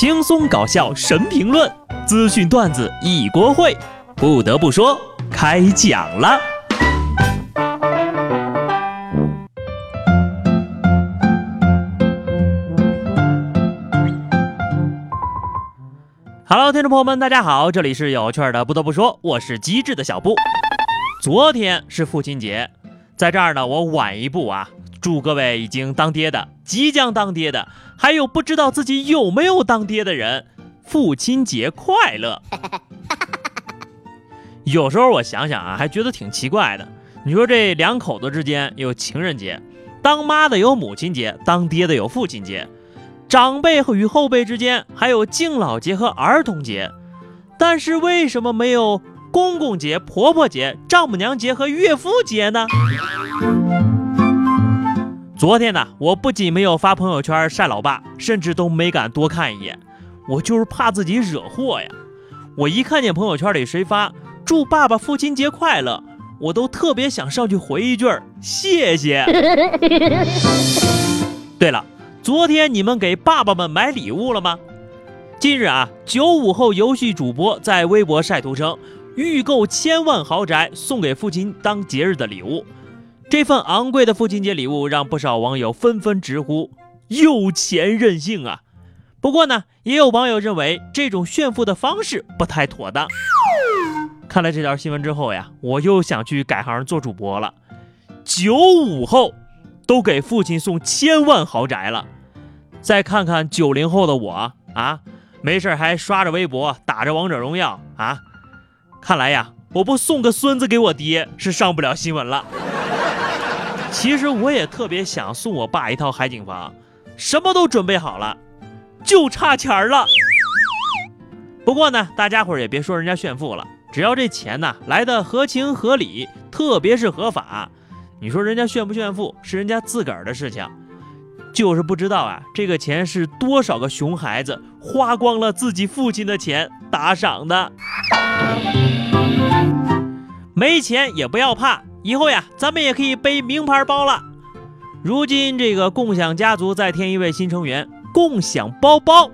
轻松搞笑神评论，资讯段子一锅烩。不得不说，开讲了。Hello，听众朋友们，大家好，这里是有趣的。不得不说，我是机智的小布。昨天是父亲节，在这儿呢，我晚一步啊，祝各位已经当爹的、即将当爹的，还有不知道自己有没有当爹的人，父亲节快乐。有时候我想想啊，还觉得挺奇怪的。你说这两口子之间有情人节，当妈的有母亲节，当爹的有父亲节。长辈与后辈之间还有敬老节和儿童节，但是为什么没有公公节、婆婆节、丈母娘节和岳父节呢？昨天呢，我不仅没有发朋友圈晒老爸，甚至都没敢多看一眼，我就是怕自己惹祸呀。我一看见朋友圈里谁发祝爸爸父亲节快乐，我都特别想上去回一句谢谢。对了。昨天你们给爸爸们买礼物了吗？近日啊，九五后游戏主播在微博晒图称，预购千万豪宅送给父亲当节日的礼物。这份昂贵的父亲节礼物让不少网友纷纷直呼有钱任性啊！不过呢，也有网友认为这种炫富的方式不太妥当。看了这条新闻之后呀，我又想去改行做主播了。九五后都给父亲送千万豪宅了。再看看九零后的我啊，没事还刷着微博，打着王者荣耀啊。看来呀，我不送个孙子给我爹是上不了新闻了。其实我也特别想送我爸一套海景房，什么都准备好了，就差钱了。不过呢，大家伙儿也别说人家炫富了，只要这钱呢来的合情合理，特别是合法，你说人家炫不炫富是人家自个儿的事情。就是不知道啊，这个钱是多少个熊孩子花光了自己父亲的钱打赏的。没钱也不要怕，以后呀，咱们也可以背名牌包了。如今这个共享家族再添一位新成员——共享包包。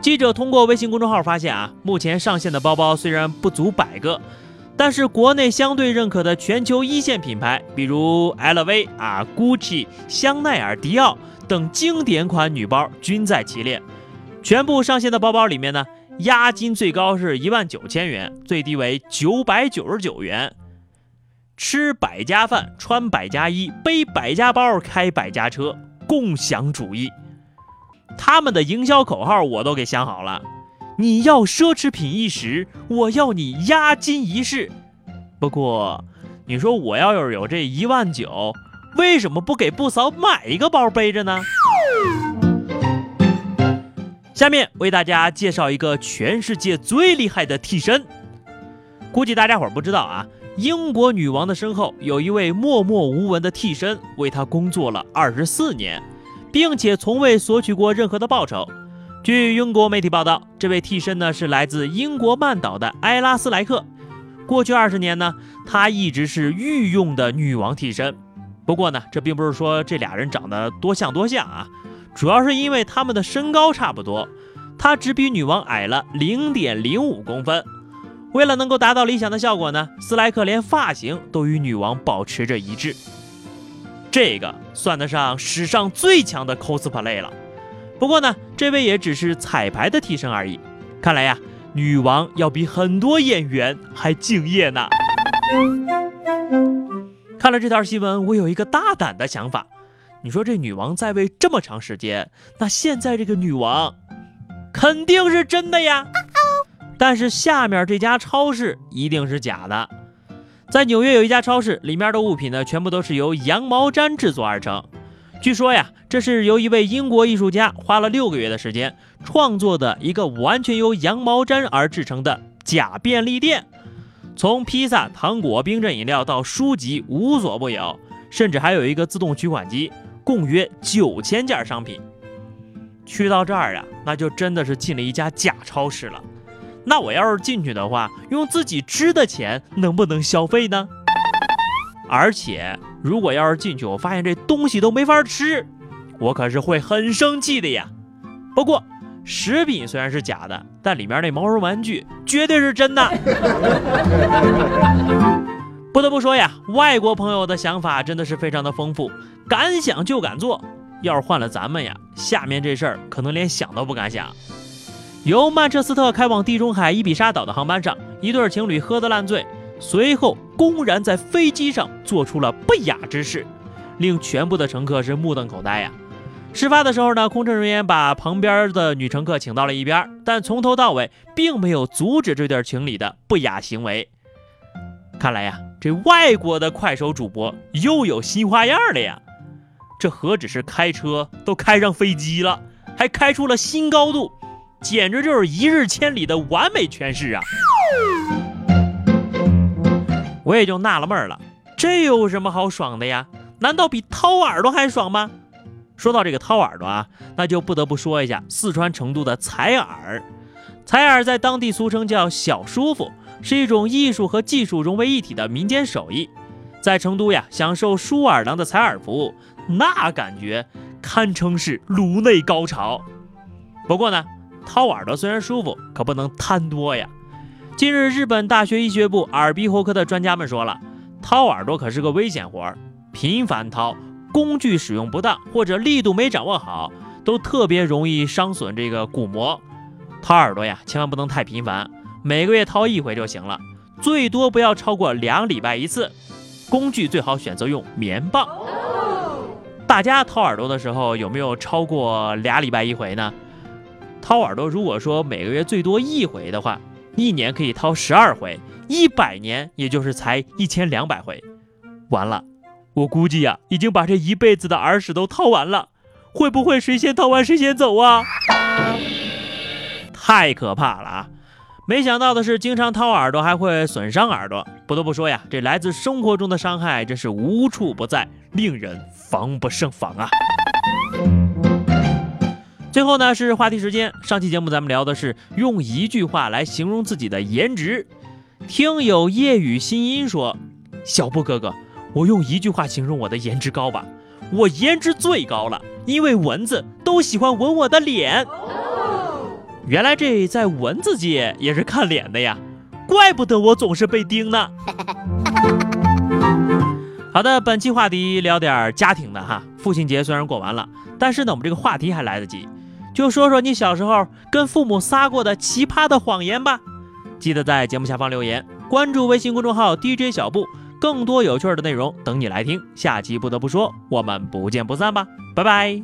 记者通过微信公众号发现啊，目前上线的包包虽然不足百个，但是国内相对认可的全球一线品牌，比如 LV 啊、GUCCI、香奈儿、迪奥。等经典款女包均在其列，全部上线的包包里面呢，押金最高是一万九千元，最低为九百九十九元。吃百家饭，穿百家衣，背百家包，开百家车，共享主义。他们的营销口号我都给想好了：你要奢侈品一时，我要你押金一世。不过，你说我要是有这一万九？为什么不给布嫂买一个包背着呢？下面为大家介绍一个全世界最厉害的替身。估计大家伙不知道啊，英国女王的身后有一位默默无闻的替身，为她工作了二十四年，并且从未索取过任何的报酬。据英国媒体报道，这位替身呢是来自英国曼岛的埃拉斯莱克。过去二十年呢，她一直是御用的女王替身。不过呢，这并不是说这俩人长得多像多像啊，主要是因为他们的身高差不多，他只比女王矮了零点零五公分。为了能够达到理想的效果呢，斯莱克连发型都与女王保持着一致。这个算得上史上最强的 cosplay 了。不过呢，这位也只是彩排的替身而已。看来呀，女王要比很多演员还敬业呢。看了这条新闻，我有一个大胆的想法。你说这女王在位这么长时间，那现在这个女王肯定是真的呀。但是下面这家超市一定是假的。在纽约有一家超市，里面的物品呢全部都是由羊毛毡制作而成。据说呀，这是由一位英国艺术家花了六个月的时间创作的一个完全由羊毛毡而制成的假便利店。从披萨、糖果、冰镇饮料到书籍，无所不有，甚至还有一个自动取款机，共约九千件商品。去到这儿啊，那就真的是进了一家假超市了。那我要是进去的话，用自己支的钱能不能消费呢？而且，如果要是进去，我发现这东西都没法吃，我可是会很生气的呀。不过，食品虽然是假的，但里面那毛绒玩具绝对是真的。不得不说呀，外国朋友的想法真的是非常的丰富，敢想就敢做。要是换了咱们呀，下面这事儿可能连想都不敢想。由曼彻斯特开往地中海伊比沙岛的航班上，一对情侣喝得烂醉，随后公然在飞机上做出了不雅之事，令全部的乘客是目瞪口呆呀。事发的时候呢，空乘人员把旁边的女乘客请到了一边，但从头到尾并没有阻止这对情侣的不雅行为。看来呀。这外国的快手主播又有新花样了呀！这何止是开车，都开上飞机了，还开出了新高度，简直就是一日千里的完美诠释啊！我也就纳了闷了，这有什么好爽的呀？难道比掏耳朵还爽吗？说到这个掏耳朵啊，那就不得不说一下四川成都的采耳。采耳在当地俗称叫小叔父。是一种艺术和技术融为一体的民间手艺，在成都呀，享受梳耳郎的采耳服务，那感觉堪称是颅内高潮。不过呢，掏耳朵虽然舒服，可不能贪多呀。近日，日本大学医学部耳鼻喉科的专家们说了，掏耳朵可是个危险活儿，频繁掏，工具使用不当或者力度没掌握好，都特别容易伤损这个鼓膜。掏耳朵呀，千万不能太频繁。每个月掏一回就行了，最多不要超过两礼拜一次。工具最好选择用棉棒。大家掏耳朵的时候有没有超过俩礼拜一回呢？掏耳朵如果说每个月最多一回的话，一年可以掏十二回，一百年也就是才一千两百回。完了，我估计呀，已经把这一辈子的耳屎都掏完了。会不会谁先掏完谁先走啊？太可怕了啊！没想到的是，经常掏耳朵还会损伤耳朵。不得不说呀，这来自生活中的伤害真是无处不在，令人防不胜防啊！最后呢是话题时间，上期节目咱们聊的是用一句话来形容自己的颜值。听友夜雨新音说：“小布哥哥，我用一句话形容我的颜值高吧，我颜值最高了，因为蚊子都喜欢吻我的脸。”原来这在蚊子界也是看脸的呀，怪不得我总是被叮呢。好的，本期话题聊点家庭的哈。父亲节虽然过完了，但是呢，我们这个话题还来得及，就说说你小时候跟父母撒过的奇葩的谎言吧。记得在节目下方留言，关注微信公众号 DJ 小布，更多有趣的内容等你来听。下期不得不说，我们不见不散吧，拜拜。